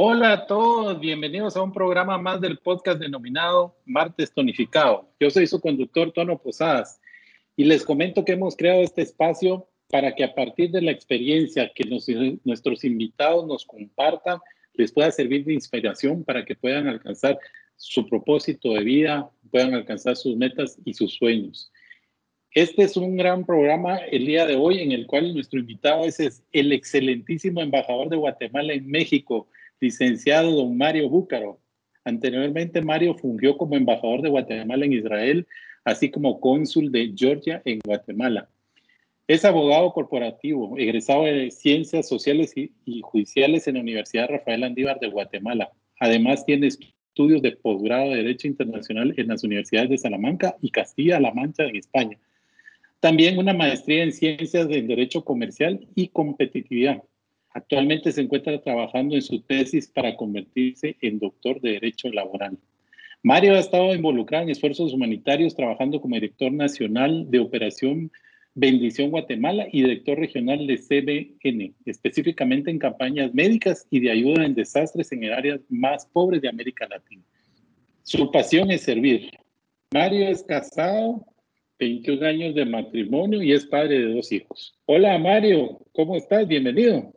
Hola a todos, bienvenidos a un programa más del podcast denominado Martes Tonificado. Yo soy su conductor Tono Posadas y les comento que hemos creado este espacio para que a partir de la experiencia que nuestros invitados nos compartan, les pueda servir de inspiración para que puedan alcanzar su propósito de vida, puedan alcanzar sus metas y sus sueños. Este es un gran programa el día de hoy en el cual nuestro invitado es el excelentísimo embajador de Guatemala en México, licenciado don Mario Búcaro. Anteriormente, Mario fungió como embajador de Guatemala en Israel, así como cónsul de Georgia en Guatemala. Es abogado corporativo, egresado de Ciencias Sociales y, Judiciales en la Universidad Rafael Andívar de Guatemala. Además, tiene estudios de posgrado de Derecho Internacional en las universidades de Salamanca y Castilla-La Mancha en España. También una maestría en Ciencias del Derecho Comercial y Competitividad Actualmente se encuentra trabajando en su tesis para convertirse en doctor de Derecho Laboral. Mario ha estado involucrado en esfuerzos humanitarios trabajando como director nacional de Operación Bendición Guatemala y director regional de CBN, específicamente en campañas médicas y de ayuda en desastres en áreas más pobres de América Latina. Su pasión es servir. Mario es casado, 21 años de matrimonio y es padre de dos hijos. Hola Mario, ¿cómo estás? Bienvenido.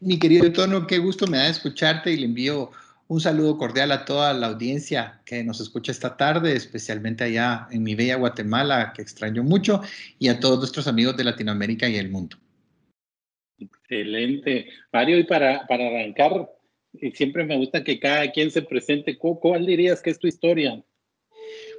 Mi querido Tono, qué gusto me da escucharte y le envío un saludo cordial a toda la audiencia que nos escucha esta tarde, especialmente allá en mi bella Guatemala, que extraño mucho, y a todos nuestros amigos de Latinoamérica y el mundo. Excelente. Mario, y para, para arrancar, siempre me gusta que cada quien se presente. ¿Cuál dirías que es tu historia?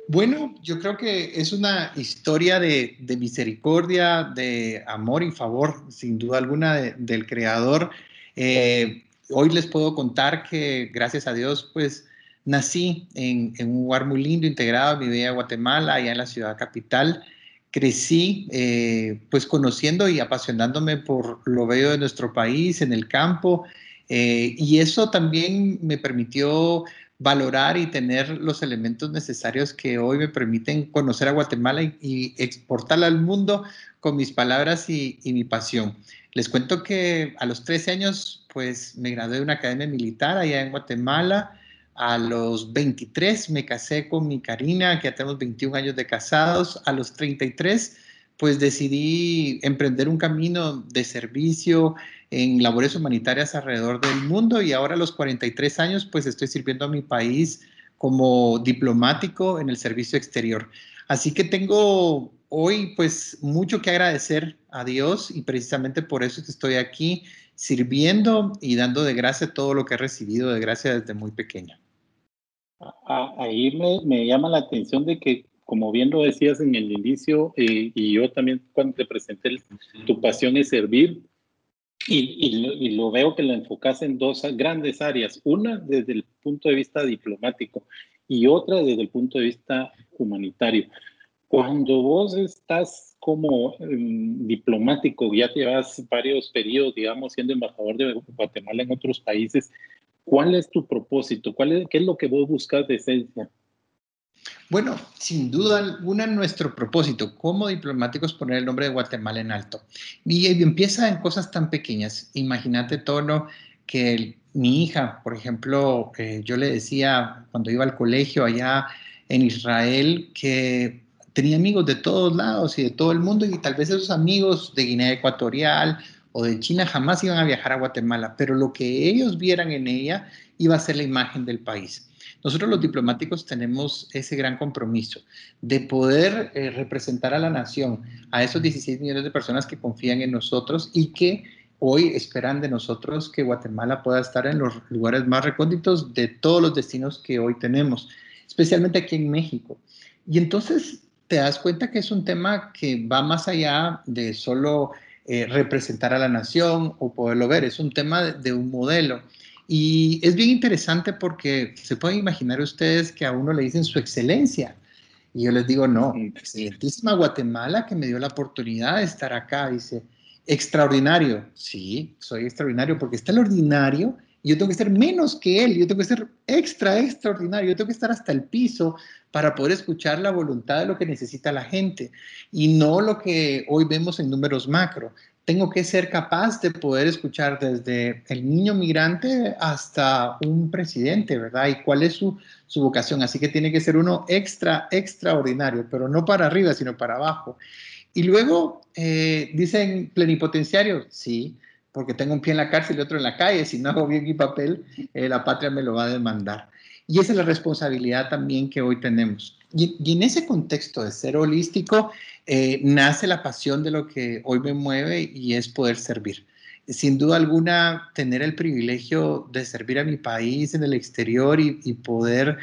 Bueno, yo creo que es una historia de, misericordia, de amor y favor, sin duda alguna, del Creador eh, hoy les puedo contar que gracias a Dios, pues nací en, un lugar muy lindo, integrado en mi bella Guatemala, allá en la ciudad capital. Crecí eh, pues conociendo y apasionándome por lo bello de nuestro país, en el campo, eh, y eso también me permitió valorar y tener los elementos necesarios que hoy me permiten conocer a Guatemala y, exportarla al mundo con mis palabras y, y mi pasión. Les cuento que a los 13 años, pues me gradué de una academia militar allá en Guatemala. A los 23 me casé con mi Karina, que ya tenemos 21 años de casados. A los 33, pues decidí emprender un camino de servicio en labores humanitarias alrededor del mundo y ahora a los 43 años, pues estoy sirviendo a mi país como diplomático en el servicio exterior. Así que tengo hoy pues mucho que agradecer a Dios y precisamente por eso estoy aquí sirviendo y dando de gracia todo lo que he recibido de gracia desde muy pequeña. Ahí me, llama la atención de que, como bien lo decías en el inicio, eh, y yo también cuando te presenté, tu pasión es servir, y, lo, veo que lo enfocas en dos grandes áreas. Una desde el punto de vista diplomático y otra desde el punto de vista humanitario. Cuando vos estás como em, diplomático, ya llevas varios periodos, digamos, siendo embajador de Guatemala en otros países, ¿cuál es tu propósito? ¿Cuál es, ¿Qué es lo que vos buscas de esencia? Bueno, sin duda alguna nuestro propósito como diplomáticos poner el nombre de Guatemala en alto. Y empieza en cosas tan pequeñas. Imagínate, Tono, que mi hija, por ejemplo, eh, yo le decía cuando iba al colegio allá en Israel que tenía amigos de todos lados y de todo el mundo y tal vez esos amigos de Guinea Ecuatorial o de China jamás iban a viajar a Guatemala, pero lo que ellos vieran en ella iba a ser la imagen del país. Nosotros los diplomáticos tenemos ese gran compromiso de poder eh, representar a la nación, a esos 16 millones de personas que confían en nosotros y que hoy esperan de nosotros que Guatemala pueda estar en los lugares más recónditos de todos los destinos que hoy tenemos, especialmente aquí en México. Y entonces te das cuenta que es un tema que va más allá de solo eh, representar a la nación o poderlo ver, es un tema de un modelo. Y es bien interesante porque se pueden imaginar ustedes que a uno le dicen su excelencia. Y yo les digo, no, excelentísima Guatemala que me dio la oportunidad de estar acá. Dice, extraordinario. Sí, soy extraordinario porque está el ordinario yo tengo que ser menos que él, yo tengo que ser extra, extraordinario, yo tengo que estar hasta el piso para poder escuchar la voluntad de lo que necesita la gente y no lo que hoy vemos en números macro. Tengo que ser capaz de poder escuchar desde el niño migrante hasta un presidente, ¿verdad? Y cuál es su, su vocación. Así que tiene que ser uno extra, extraordinario, pero no para arriba, sino para abajo. Y luego eh, dicen plenipotenciario, sí, porque tengo un pie en la cárcel y otro en la calle, si no hago bien mi papel, eh, la patria me lo va a demandar. Y esa es la responsabilidad también que hoy tenemos. Y, en ese contexto de ser holístico, eh, nace la pasión de lo que hoy me mueve y es poder servir. Sin duda alguna, tener el privilegio de servir a mi país en el exterior y, poder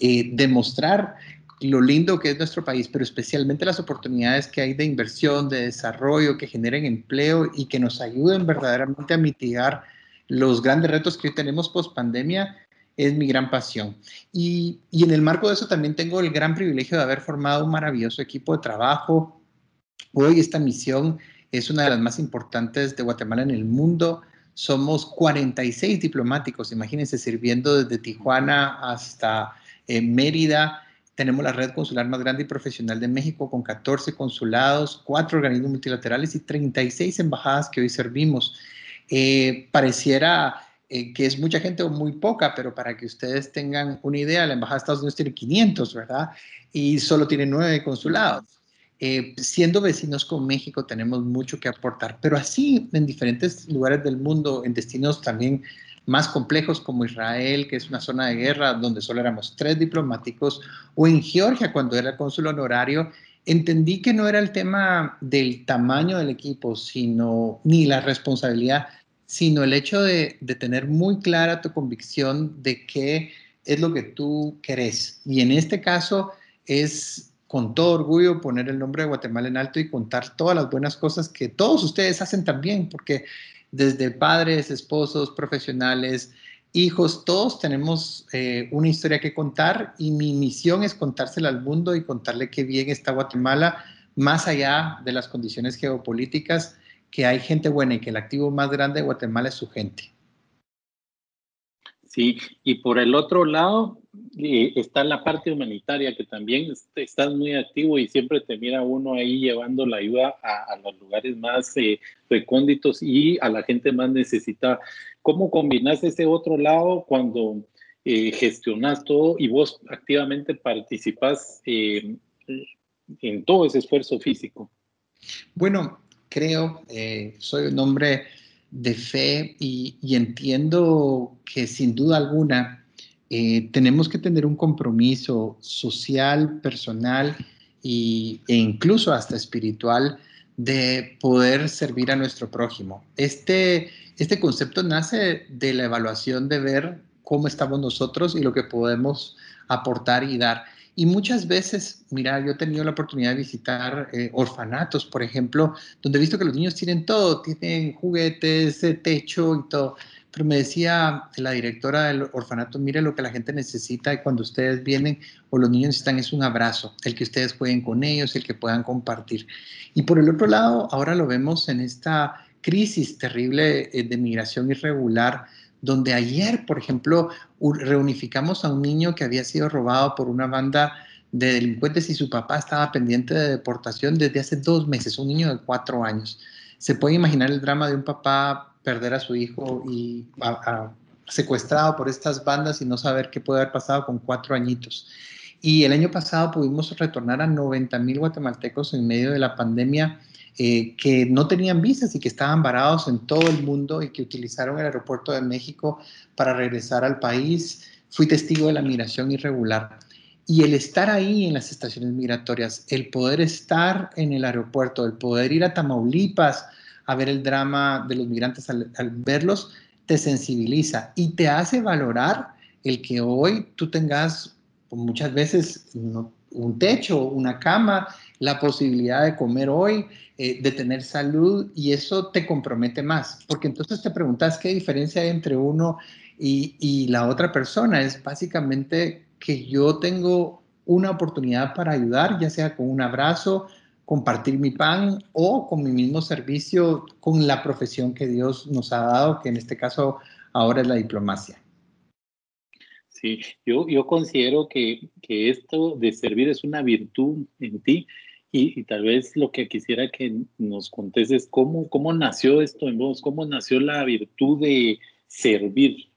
eh, demostrar lo lindo que es nuestro país, pero especialmente las oportunidades que hay de inversión, de desarrollo, que generen empleo y que nos ayuden verdaderamente a mitigar los grandes retos que hoy tenemos post pandemia, es mi gran pasión. Y, y, en el marco de eso también tengo el gran privilegio de haber formado un maravilloso equipo de trabajo. Hoy esta misión es una de las más importantes de Guatemala en el mundo. Somos 46 diplomáticos, imagínense, sirviendo desde Tijuana hasta eh, Mérida tenemos la red consular más grande y profesional de México con 14 consulados, 4 organismos multilaterales y 36 embajadas que hoy servimos. Eh, pareciera eh, que es mucha gente o muy poca, pero para que ustedes tengan una idea, la Embajada de Estados Unidos tiene 500, ¿verdad? Y solo tiene 9 consulados. Eh, siendo vecinos con México tenemos mucho que aportar, pero así en diferentes lugares del mundo, en destinos también más complejos como Israel, que es una zona de guerra donde solo éramos tres diplomáticos, o en Georgia cuando era cónsul honorario, entendí que no era el tema del tamaño del equipo, sino ni la responsabilidad, sino el hecho de, tener muy clara tu convicción de qué es lo que tú querés. Y en este caso es con todo orgullo poner el nombre de Guatemala en alto y contar todas las buenas cosas que todos ustedes hacen también, porque desde padres, esposos, profesionales, hijos, todos tenemos eh, una historia que contar y mi misión es contársela al mundo y contarle qué bien está Guatemala, más allá de las condiciones geopolíticas, que hay gente buena y que el activo más grande de Guatemala es su gente. Sí, y por el otro lado eh, está la parte humanitaria que también estás muy activo y siempre te mira uno ahí llevando la ayuda a, los lugares más eh, recónditos y a la gente más necesitada. ¿Cómo combinas ese otro lado cuando eh, gestionas todo y vos activamente participas en todo ese esfuerzo físico? Bueno, creo, soy un hombre de fe y, entiendo que sin duda alguna eh, tenemos que tener un compromiso social, personal y, e incluso hasta espiritual de poder servir a nuestro prójimo. Este, este concepto nace de la evaluación de ver cómo estamos nosotros y lo que podemos aportar y dar. Y muchas veces, mira, yo he tenido la oportunidad de visitar eh, orfanatos, por ejemplo, donde he visto que los niños tienen todo, tienen juguetes, eh, techo y todo. Pero me decía la directora del orfanato, mire lo que la gente necesita cuando ustedes vienen o los niños están es un abrazo, el que ustedes jueguen con ellos, el que puedan compartir. Y por el otro lado, ahora lo vemos en esta crisis terrible eh, de migración irregular, donde ayer, por ejemplo, reunificamos a un niño que había sido robado por una banda de delincuentes y su papá estaba pendiente de deportación desde hace dos meses, un niño de cuatro años. Se puede imaginar el drama de un papá perder a su hijo y secuestrado por estas bandas y no saber qué puede haber pasado con cuatro añitos. Y el año pasado pudimos retornar a 90 mil guatemaltecos en medio de la pandemia eh, que no tenían visas y que estaban varados en todo el mundo y que utilizaron el aeropuerto de México para regresar al país. Fui testigo de la migración irregular. Y el estar ahí en las estaciones migratorias, el poder estar en el aeropuerto, el poder ir a Tamaulipas a ver el drama de los migrantes al, verlos, te sensibiliza y te hace valorar el que hoy tú tengas muchas veces un techo, una cama, la posibilidad de comer hoy, eh, de tener salud y eso te compromete más, porque entonces te preguntas qué diferencia hay entre uno y, y la otra persona. Es básicamente que yo tengo una oportunidad para ayudar, ya sea con un abrazo, compartir mi pan o con mi mismo servicio, con la profesión que Dios nos ha dado, que en este caso ahora es la diplomacia. Yo, considero que, esto de servir es una virtud en ti y, tal vez lo que quisiera que nos contes es cómo, cómo nació esto en vos, cómo nació la virtud de servir.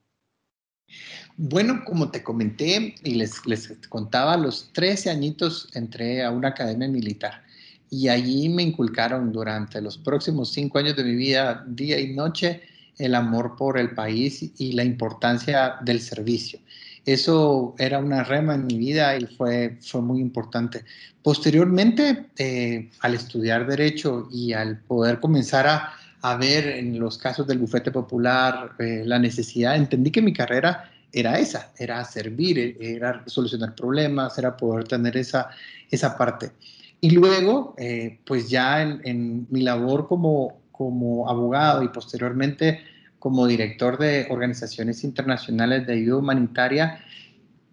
Bueno, como te comenté y les, les contaba, a los 13 añitos entré a una academia militar y allí me inculcaron durante los próximos cinco años de mi vida, día y noche, el amor por el país y la importancia del servicio. Eso era una rema en mi vida y fue, fue muy importante. Posteriormente, eh, al estudiar derecho y al poder comenzar a, a ver en los casos del bufete popular eh, la necesidad, entendí que mi carrera era esa, era servir, era solucionar problemas, era poder tener esa, esa parte. Y luego, eh, pues ya en, mi labor como, como abogado y posteriormente como director de organizaciones internacionales de ayuda humanitaria,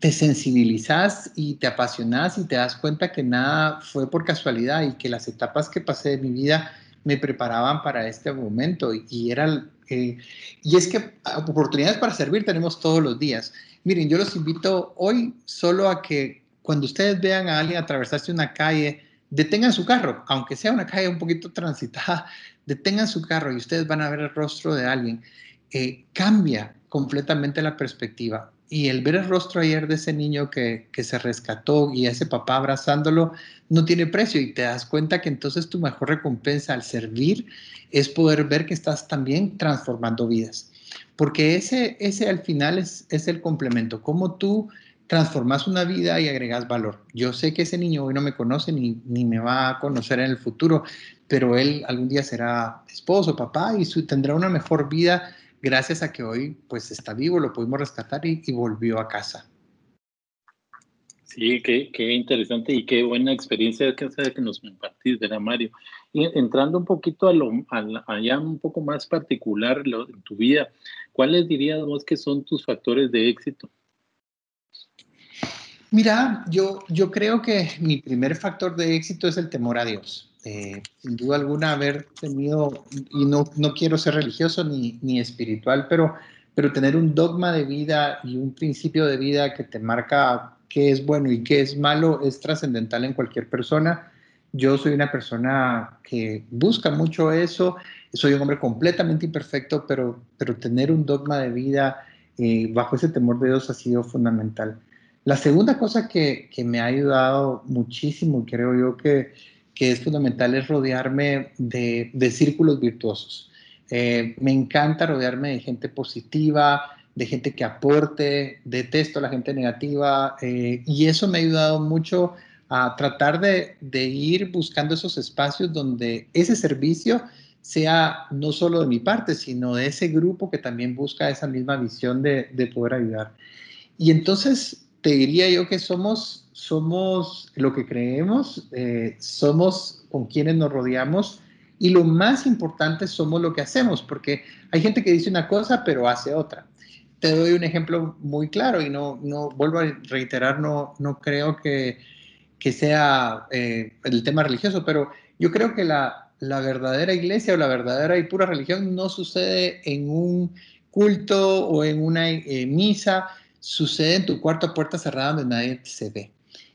te sensibilizas y te apasionas y te das cuenta que nada fue por casualidad y que las etapas que pasé de mi vida me preparaban para este momento y era eh, y es que oportunidades para servir tenemos todos los días. Miren, yo los invito hoy solo a que cuando ustedes vean a alguien atravesarse una calle detengan su carro, aunque sea una calle un poquito transitada, detengan su carro y ustedes van a ver el rostro de alguien. Eh, cambia completamente la perspectiva. Y el ver el rostro ayer de ese niño que, que se rescató y ese papá abrazándolo no tiene precio y te das cuenta que entonces tu mejor recompensa al servir es poder ver que estás también transformando vidas. Porque ese, ese al final es, es el complemento, cómo tú transformas una vida y agregas valor. Yo sé que ese niño hoy no me conoce ni, ni me va a conocer en el futuro, pero él algún día será esposo, papá y su, tendrá una mejor vida gracias a que hoy pues está vivo, lo pudimos rescatar y, volvió a casa. Sí, qué, qué, interesante y qué buena experiencia que, que nos compartís, ¿verdad, Mario? Y entrando un poquito a lo allá un poco más particular en tu vida, ¿cuáles dirías vos que son tus factores de éxito? Mira, yo, yo creo que mi primer factor de éxito es el temor a Dios. Eh, sin duda alguna haber tenido, y no, no quiero ser religioso ni, ni, espiritual, pero, pero tener un dogma de vida y un principio de vida que te marca qué es bueno y qué es malo es trascendental en cualquier persona. Yo soy una persona que busca mucho eso, soy un hombre completamente imperfecto, pero, pero tener un dogma de vida eh, bajo ese temor de Dios ha sido fundamental. La segunda cosa que, me ha ayudado muchísimo, creo yo que, es fundamental, es rodearme de, círculos virtuosos. Eh, me encanta rodearme de gente positiva, de gente que aporte, detesto a la gente negativa eh, y eso me ha ayudado mucho a tratar de, ir buscando esos espacios donde ese servicio sea no solo de mi parte, sino de ese grupo que también busca esa misma visión de, de poder ayudar. Y entonces te diría yo que somos, somos lo que creemos, eh, somos con quienes nos rodeamos y lo más importante somos lo que hacemos, porque hay gente que dice una cosa pero hace otra. Te doy un ejemplo muy claro y no, no vuelvo a reiterar, no, no creo que, que sea eh, el tema religioso, pero yo creo que la, la verdadera iglesia o la verdadera y pura religión no sucede en un culto o en una eh, misa, sucede en tu cuarto a puerta cerrada donde nadie se ve.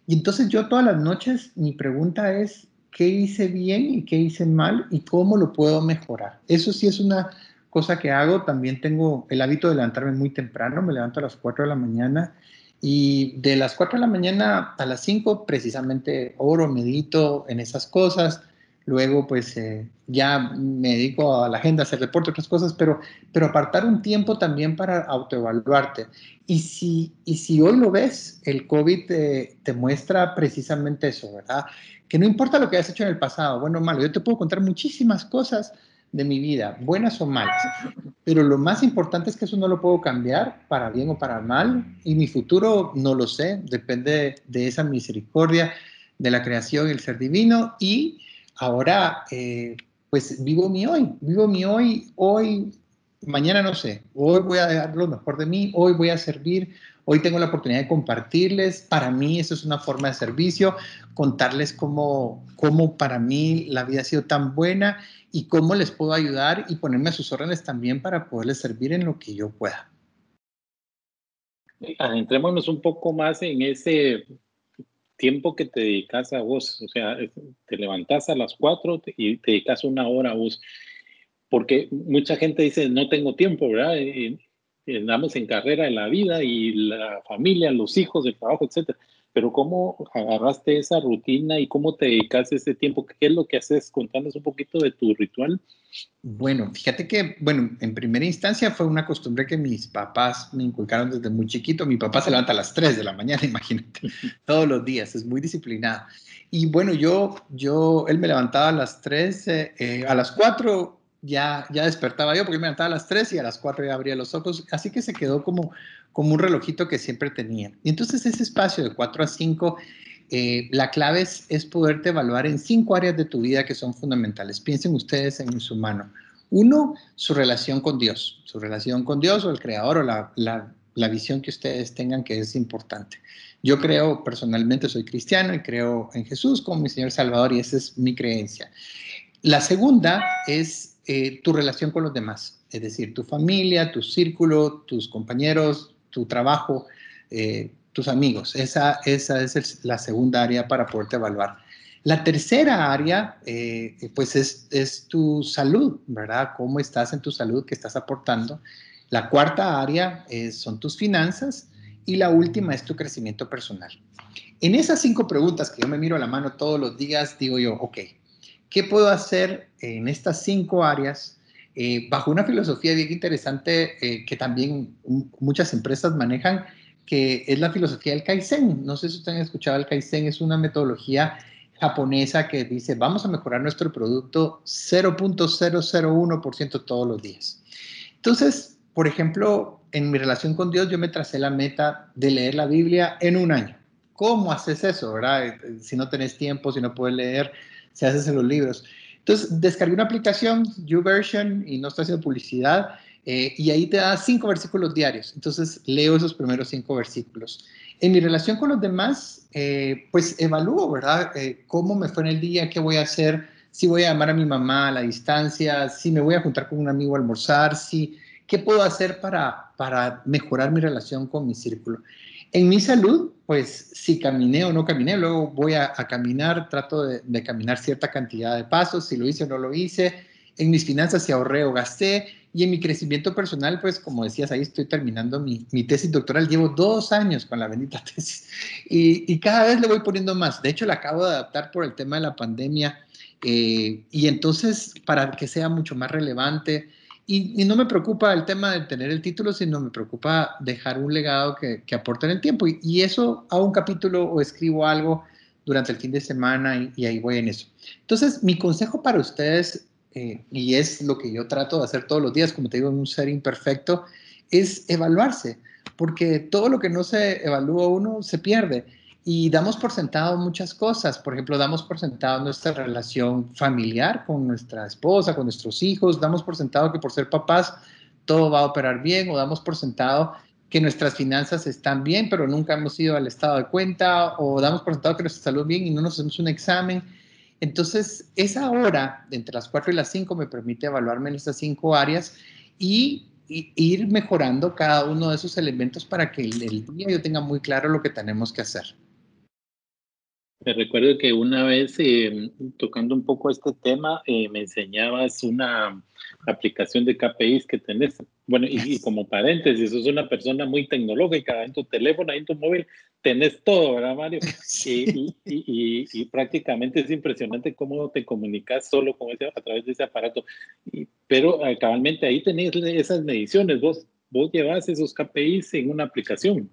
Y entonces yo todas las noches mi pregunta es, ¿qué hice bien y qué hice mal y cómo lo puedo mejorar? Eso sí es una cosa que hago. También tengo el hábito de levantarme muy temprano, me levanto a las 4 de la mañana y de las 4 de la mañana a las 5 precisamente oro, medito en esas cosas. Luego, pues eh, ya me dedico a la agenda, a hacer reporte, otras cosas, pero, pero apartar un tiempo también para autoevaluarte. Y si, y si hoy lo ves, el COVID te, muestra precisamente eso, ¿verdad? Que no importa lo que hayas hecho en el pasado, bueno o malo, yo te puedo contar muchísimas cosas de mi vida, buenas o malas, pero lo más importante es que eso no lo puedo cambiar para bien o para mal, y mi futuro no lo sé, depende de esa misericordia, de la creación y el ser divino, y ahora, eh, pues vivo mi hoy, vivo mi hoy, hoy mañana no sé, hoy voy a dar lo mejor de mí, hoy voy a servir, hoy tengo la oportunidad de compartirles. Para mí eso es una forma de servicio, contarles cómo, cómo para mí la vida ha sido tan buena y cómo les puedo ayudar y ponerme a sus órdenes también para poderles servir en lo que yo pueda. Adentrémonos un poco más en ese tiempo que te dedicas a vos, o sea, te levantas a las 4 y te dedicas una hora a vos, porque mucha gente dice, no tengo tiempo, ¿verdad? Andamos en carrera en la vida y la familia, los hijos, el trabajo, etcétera pero ¿cómo agarraste esa rutina y cómo te dedicas ese tiempo? ¿Qué es lo que haces? Contanos un poquito de tu ritual. Bueno, fíjate que, bueno, en primera instancia fue una costumbre que mis papás me inculcaron desde muy chiquito. Mi papá se levanta a las 3 de la mañana, imagínate, todos los días, es muy disciplinado. Y bueno, yo, yo, él me levantaba a las 3, eh, a las 4 ya, ya despertaba yo porque me levantaba a las 3 y a las 4 ya abría los ojos, así que se quedó como, como un relojito que siempre tenía. Y entonces ese espacio de 4 a 5, eh, la clave es, es, poderte evaluar en cinco áreas de tu vida que son fundamentales. Piensen ustedes en su mano. Uno, su relación con Dios, su relación con Dios o el Creador o la, la, la visión que ustedes tengan que es importante. Yo creo personalmente, soy cristiano y creo en Jesús como mi Señor Salvador y esa es mi creencia. La segunda es eh, tu relación con los demás, es decir, tu familia, tu círculo, tus compañeros, tu trabajo, eh, tus amigos. Esa, esa es la segunda área para poderte evaluar. La tercera área, eh, pues es, es, tu salud, ¿verdad? ¿Cómo estás en tu salud? ¿Qué estás aportando? La cuarta área son tus finanzas y la última es tu crecimiento personal. En esas cinco preguntas que yo me miro a la mano todos los días, digo yo, ok, ¿Qué puedo hacer en estas cinco áreas? Eh, bajo una filosofía bien interesante eh, que también muchas empresas manejan, que es la filosofía del Kaizen. No sé si ustedes han escuchado el Kaizen, es una metodología japonesa que dice, vamos a mejorar nuestro producto 0.001% todos los días. Entonces, por ejemplo, en mi relación con Dios, yo me tracé la meta de leer la Biblia en un año. ¿Cómo haces eso, verdad? Si no tenés tiempo, si no puedes leer, se hace en los libros. Entonces, descargué una aplicación, YouVersion, y no estoy haciendo publicidad, eh, y ahí te da cinco versículos diarios. Entonces, leo esos primeros cinco versículos. En mi relación con los demás, eh, pues evalúo, ¿verdad? Eh, ¿Cómo me fue en el día? ¿Qué voy a hacer? Si voy a llamar a mi mamá a la distancia, si me voy a juntar con un amigo a almorzar, si, ¿qué puedo hacer para, para mejorar mi relación con mi círculo? En mi salud, pues si caminé o no caminé, luego voy a, caminar, trato de, caminar cierta cantidad de pasos, si lo hice o no lo hice. En mis finanzas, si ahorré o gasté. Y en mi crecimiento personal, pues como decías, ahí estoy terminando mi, tesis doctoral. Llevo dos años con la bendita tesis y, y, cada vez le voy poniendo más. De hecho, la acabo de adaptar por el tema de la pandemia. Eh, y entonces, para que sea mucho más relevante, y, no me preocupa el tema de tener el título, sino me preocupa dejar un legado que, que aporte en el tiempo. Y, eso hago un capítulo o escribo algo durante el fin de semana y, ahí voy en eso. Entonces, mi consejo para ustedes, eh, y es lo que yo trato de hacer todos los días, como te digo, en un ser imperfecto, es evaluarse, porque todo lo que no se evalúa uno se pierde y damos por sentado muchas cosas. Por ejemplo, damos por sentado nuestra relación familiar con nuestra esposa, con nuestros hijos, damos por sentado que por ser papás todo va a operar bien o damos por sentado que nuestras finanzas están bien, pero nunca hemos ido al estado de cuenta o damos por sentado que nuestra salud bien y no nos hacemos un examen. Entonces, esa hora entre las 4 y las 5 me permite evaluarme en estas cinco áreas y, ir mejorando cada uno de esos elementos para que el día yo tenga muy claro lo que tenemos que hacer. Me recuerdo que una vez, eh, tocando un poco este tema, eh, me enseñabas una aplicación de KPIs que tenés. Bueno, y, como paréntesis, sos una persona muy tecnológica, en tu teléfono, en tu móvil, tenés todo, ¿verdad, Mario? Y, y, prácticamente es impresionante cómo te comunicas solo con ese, a través de ese aparato. pero cabalmente ahí tenés esas mediciones, vos, vos llevas esos KPIs en una aplicación.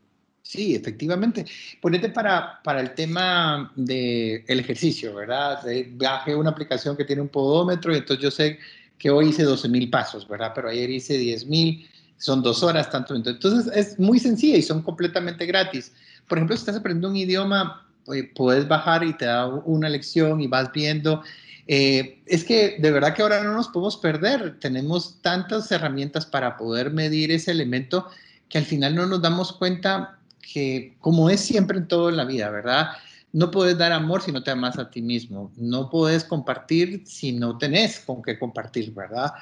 Sí, efectivamente. Ponete para, para el tema del el ejercicio, ¿verdad? Bajé una aplicación que tiene un podómetro y entonces yo sé que hoy hice 12 mil pasos, ¿verdad? Pero ayer hice 10 mil, son dos horas, tanto. Entonces es muy sencilla y son completamente gratis. Por ejemplo, si estás aprendiendo un idioma, puedes bajar y te da una lección y vas viendo. Eh, es que de verdad que ahora no nos podemos perder. Tenemos tantas herramientas para poder medir ese elemento que al final no nos damos cuenta que, como es siempre en todo la vida, ¿verdad? No puedes dar amor si no te amas a ti mismo. No puedes compartir si no tenés con qué compartir, ¿verdad?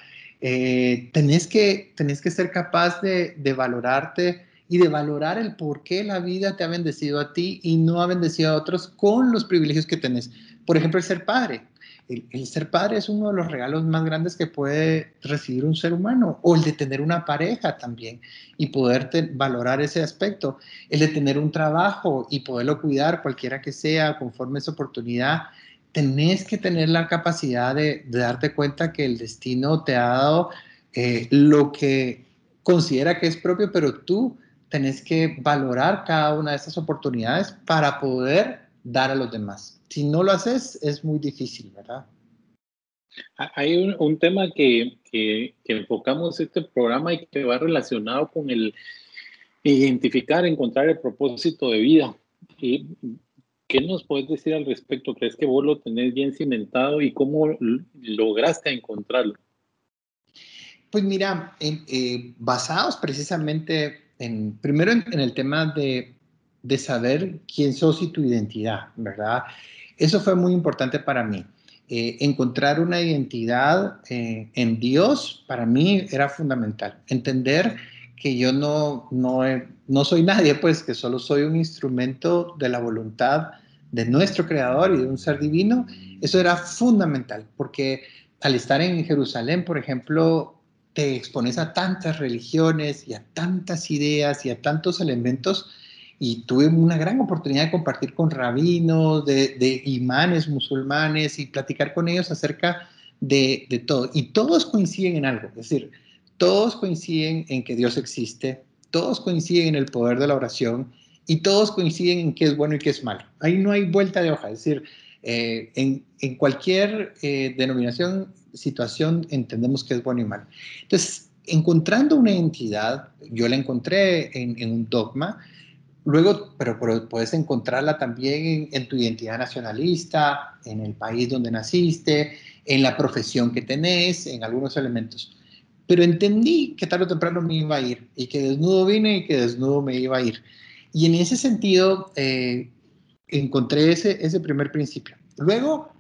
Eh, tenés, que, tenés que ser capaz de, de valorarte y de valorar el por qué la vida te ha bendecido a ti y no ha bendecido a otros con los privilegios que tenés. Por ejemplo, el ser padre el, ser padre es uno de los regalos más grandes que puede recibir un ser humano, o el de tener una pareja también y poder valorar ese aspecto, el de tener un trabajo y poderlo cuidar cualquiera que sea, conforme esa oportunidad. Tenés que tener la capacidad de, darte cuenta que el destino te ha dado eh, lo que considera que es propio, pero tú tenés que valorar cada una de esas oportunidades para poder dar a los demás si no lo haces, es muy difícil, ¿verdad? Hay un, tema que, que, enfocamos este programa y que va relacionado con el identificar, encontrar el propósito de vida. ¿Y ¿Qué nos puedes decir al respecto? ¿Crees que vos lo tenés bien cimentado y cómo lograste encontrarlo? Pues mira, eh, basados precisamente primero en, el tema de, de, saber quién sos y tu identidad, ¿verdad? Eso fue muy importante para mí. Eh, encontrar una identidad eh, en Dios para mí era fundamental. Entender que yo no, no, no soy nadie, pues que solo soy un instrumento de la voluntad de nuestro Creador y de un ser divino, eso era fundamental, porque al estar en Jerusalén, por ejemplo, te expones a tantas religiones y a tantas ideas y a tantos elementos y tuve una gran oportunidad de compartir con rabinos, de, imanes musulmanes y platicar con ellos acerca de, todo. Y todos coinciden en algo, es decir, todos coinciden en que Dios existe, todos coinciden en el poder de la oración y todos coinciden en qué es bueno y qué es malo. Ahí no hay vuelta de hoja, es decir, eh, en, en, cualquier eh, denominación, situación, entendemos que es bueno y malo. Entonces, encontrando una entidad, yo la encontré en, un dogma, Luego, pero, puedes encontrarla también en, tu identidad nacionalista, en el país donde naciste, en la profesión que tenés, en algunos elementos. Pero entendí que tarde o temprano me iba a ir y que desnudo vine y que desnudo me iba a ir. Y en ese sentido eh, encontré ese, ese primer principio. Luego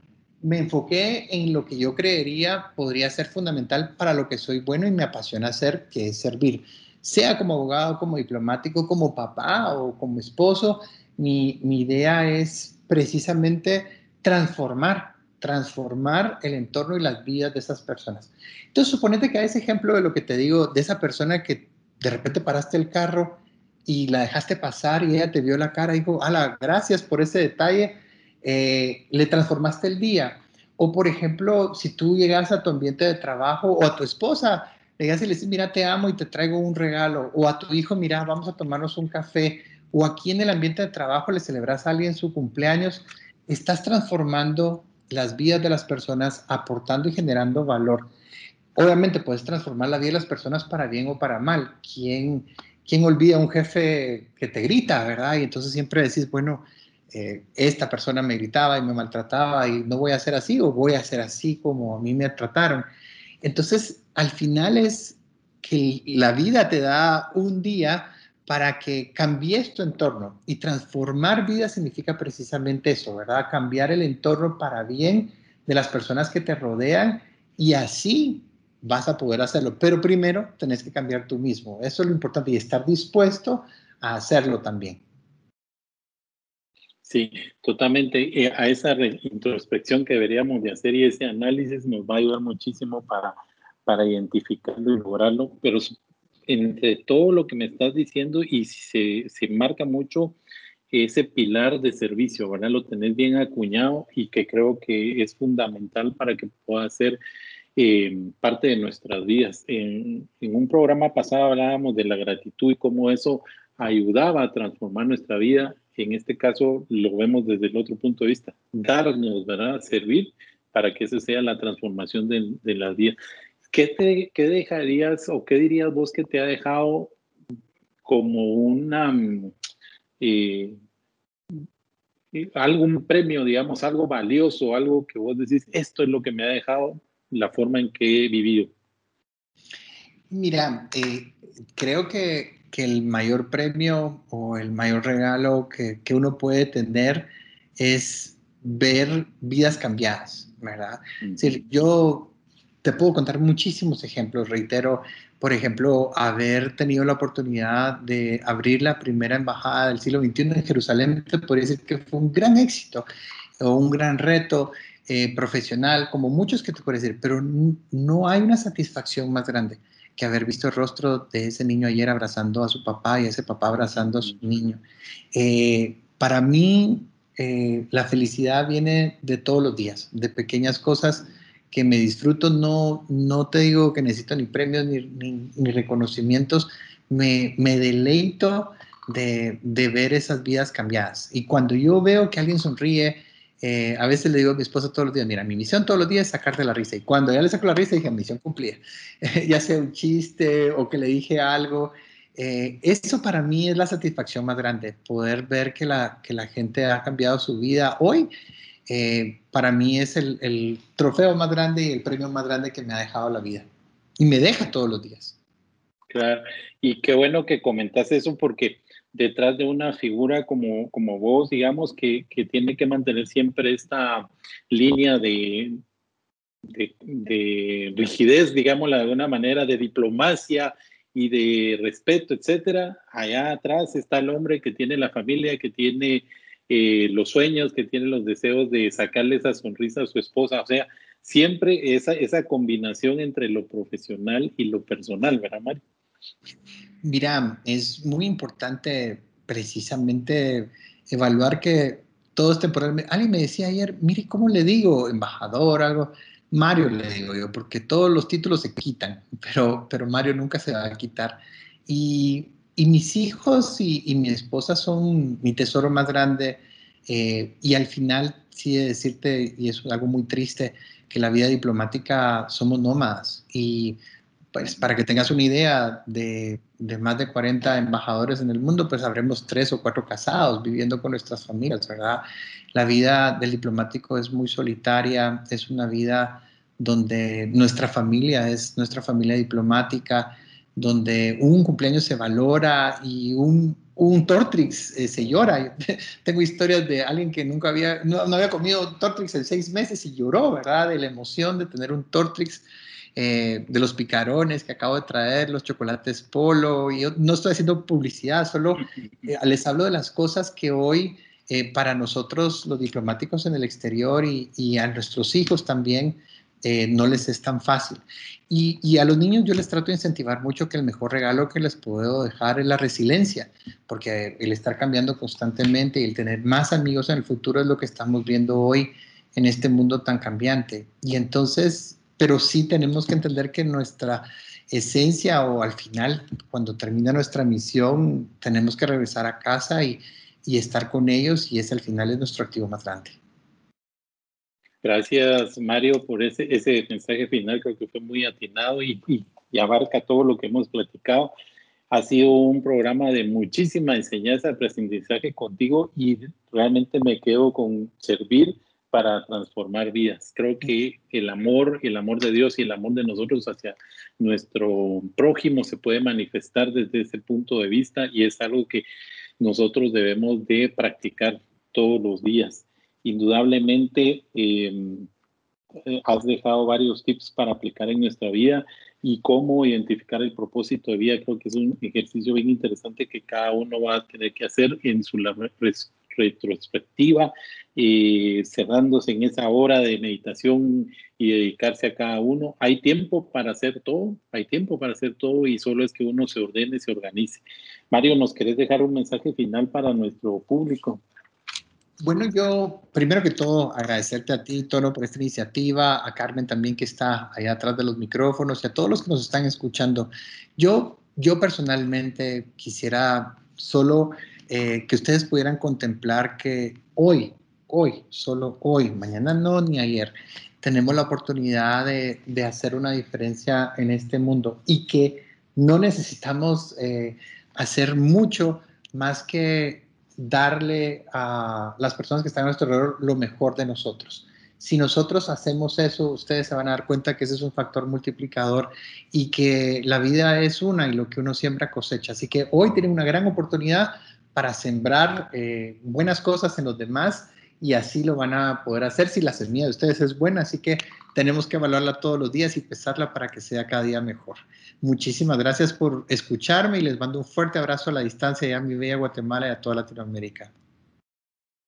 me enfoqué en lo que yo creería podría ser fundamental para lo que soy bueno y me apasiona hacer, que es servir sea como abogado, como diplomático, como papá o como esposo, mi, idea es precisamente transformar, transformar el entorno y las vidas de esas personas. Entonces, suponete que hay ese ejemplo de lo que te digo, de esa persona que de repente paraste el carro y la dejaste pasar y ella te vio la cara y dijo, ala, gracias por ese detalle, eh, le transformaste el día. O por ejemplo, si tú llegas a tu ambiente de trabajo o a tu esposa, le digas y le dices, mira, te amo y te traigo un regalo, o a tu hijo, mira, vamos a tomarnos un café, o aquí en el ambiente de trabajo le celebras a alguien su cumpleaños, estás transformando las vidas de las personas, aportando y generando valor. Obviamente puedes transformar la vida de las personas para bien o para mal. ¿Quién, quién olvida a un jefe que te grita, verdad? Y entonces siempre decís, bueno, eh, esta persona me gritaba y me maltrataba y no voy a hacer así o voy a hacer así como a mí me trataron. Entonces, al final es que la vida te da un día para que cambies tu entorno y transformar vida significa precisamente eso, ¿verdad? Cambiar el entorno para bien de las personas que te rodean y así vas a poder hacerlo. Pero primero tenés que cambiar tú mismo. Eso es lo importante y estar dispuesto a hacerlo también. Sí, totalmente. Eh, a esa introspección que deberíamos de hacer y ese análisis nos va a ayudar muchísimo para, para identificarlo y lograrlo, pero entre todo lo que me estás diciendo y se, se marca mucho ese pilar de servicio, ¿verdad? Lo tenés bien acuñado y que creo que es fundamental para que pueda ser eh, parte de nuestras vidas. En, en, un programa pasado hablábamos de la gratitud y cómo eso ayudaba a transformar nuestra vida en este caso lo vemos desde el otro punto de vista, darnos, ¿verdad? Servir para que esa sea la transformación de, las vidas. ¿Qué, te, ¿Qué dejarías o qué dirías vos que te ha dejado como una, eh, algún premio, digamos, algo valioso, algo que vos decís, esto es lo que me ha dejado la forma en que he vivido? Mira, eh, creo que, que, el mayor premio o el mayor regalo que, que, uno puede tener es ver vidas cambiadas, ¿verdad? Es decir, yo te puedo contar muchísimos ejemplos, reitero, por ejemplo, haber tenido la oportunidad de abrir la primera embajada del siglo XXI en Jerusalén, te podría decir que fue un gran éxito o un gran reto eh, profesional, como muchos que te puedo decir, pero no hay una satisfacción más grande que haber visto el rostro de ese niño ayer abrazando a su papá y ese papá abrazando a su niño. Eh, para mí, eh, la felicidad viene de todos los días, de pequeñas cosas que me disfruto, no, no te digo que necesito ni premios ni, ni, reconocimientos, me, me deleito de, de, ver esas vidas cambiadas. Y cuando yo veo que alguien sonríe, eh, a veces le digo a mi esposa todos los días, mira, mi misión todos los días es sacarte la risa. Y cuando ya le saco la risa, dije, misión cumplida. ya sea un chiste o que le dije algo. Eh, eso para mí es la satisfacción más grande, poder ver que la, que la gente ha cambiado su vida hoy eh, para mí es el, trofeo más grande y el premio más grande que me ha dejado la vida. Y me deja todos los días. Claro, y qué bueno que comentas eso porque detrás de una figura como, como vos, digamos, que, que tiene que mantener siempre esta línea de, de, de rigidez, digámosla de alguna manera, de diplomacia y de respeto, etcétera. Allá atrás está el hombre que tiene la familia, que tiene eh, los sueños, que tiene los deseos de sacarle esa sonrisa a su esposa. O sea, siempre esa, esa combinación entre lo profesional y lo personal, ¿verdad, Mario? Mira, es muy importante precisamente evaluar que todo es temporal. Alguien me decía ayer, mire, ¿cómo le digo? Embajador, algo. Mario le digo yo, porque todos los títulos se quitan, pero, pero Mario nunca se va a quitar. Y y mis hijos y, mi esposa son mi tesoro más grande. Eh, y al final, sí, de decirte, y es algo muy triste, que la vida diplomática somos nómadas. Y pues para que tengas una idea de, de, más de 40 embajadores en el mundo, pues habremos tres o cuatro casados viviendo con nuestras familias, ¿verdad? La vida del diplomático es muy solitaria, es una vida donde nuestra familia es nuestra familia diplomática, donde un cumpleaños se valora y un, un Tortrix eh, se llora. Tengo historias de alguien que nunca había, no, había comido Tortrix en seis meses y lloró, ¿verdad? De la emoción de tener un Tortrix, eh, de los picarones que acabo de traer, los chocolates polo. Y yo no estoy haciendo publicidad, solo eh, les hablo de las cosas que hoy para nosotros, los diplomáticos en el exterior y, y a nuestros hijos también, eh, no les es tan fácil. Y, a los niños yo les trato de incentivar mucho que el mejor regalo que les puedo dejar es la resiliencia, porque el estar cambiando constantemente y el tener más amigos en el futuro es lo que estamos viendo hoy en este mundo tan cambiante. Y entonces, pero sí tenemos que entender que nuestra esencia o al final, cuando termina nuestra misión, tenemos que regresar a casa y, y estar con ellos y ese al final es nuestro activo más grande. Gracias, Mario, por ese, ese mensaje final. Creo que fue muy atinado y, y, abarca todo lo que hemos platicado. Ha sido un programa de muchísima enseñanza, aprendizaje contigo y realmente me quedo con servir para transformar vidas. Creo que el amor, el amor de Dios y el amor de nosotros hacia nuestro prójimo se puede manifestar desde ese punto de vista y es algo que nosotros debemos de practicar todos los días indudablemente em, eh, has dejado varios tips para aplicar en nuestra vida y cómo identificar el propósito de vida. Creo que es un ejercicio bien interesante que cada uno va a tener que hacer en su retrospectiva, eh, cerrándose en esa hora de meditación y dedicarse a cada uno. Hay tiempo para hacer todo, hay tiempo para hacer todo y solo es que uno se ordene, se organice. Mario, ¿nos querés dejar un mensaje final para nuestro público? Bueno, yo primero que todo agradecerte a ti, Toro, por esta iniciativa, a Carmen también que está allá atrás de los micrófonos y a todos los que nos están escuchando. Yo, yo personalmente quisiera solo eh, que ustedes pudieran contemplar que hoy, hoy, solo hoy, mañana no, ni ayer, tenemos la oportunidad de, de hacer una diferencia en este mundo y que no necesitamos eh, hacer mucho más que darle a las personas que están a nuestro alrededor lo mejor de nosotros. Si nosotros hacemos eso, ustedes se van a dar cuenta que ese es un factor multiplicador y que la vida es una y lo que uno siembra cosecha. Así que hoy tienen una gran oportunidad para sembrar eh, buenas cosas en los demás y así lo van a poder hacer si la semilla de ustedes es buena. Así que tenemos que evaluarla todos los días y pesarla para que sea cada día mejor. Muchísimas gracias por escucharme y les mando un fuerte abrazo a la distancia ya a mi bella Guatemala y a toda Latinoamérica.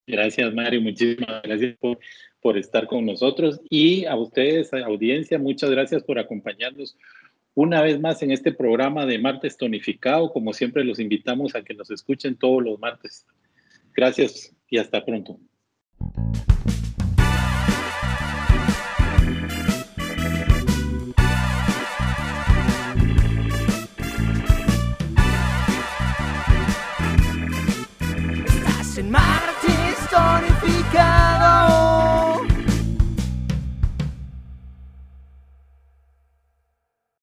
Gracias, Mario. Muchísimas gracias por, por estar con nosotros y a ustedes, audiencia, muchas gracias por acompañarnos una vez más en este programa de Martes Tonificado. Como siempre, los invitamos a que nos escuchen todos los martes. Gracias y hasta pronto.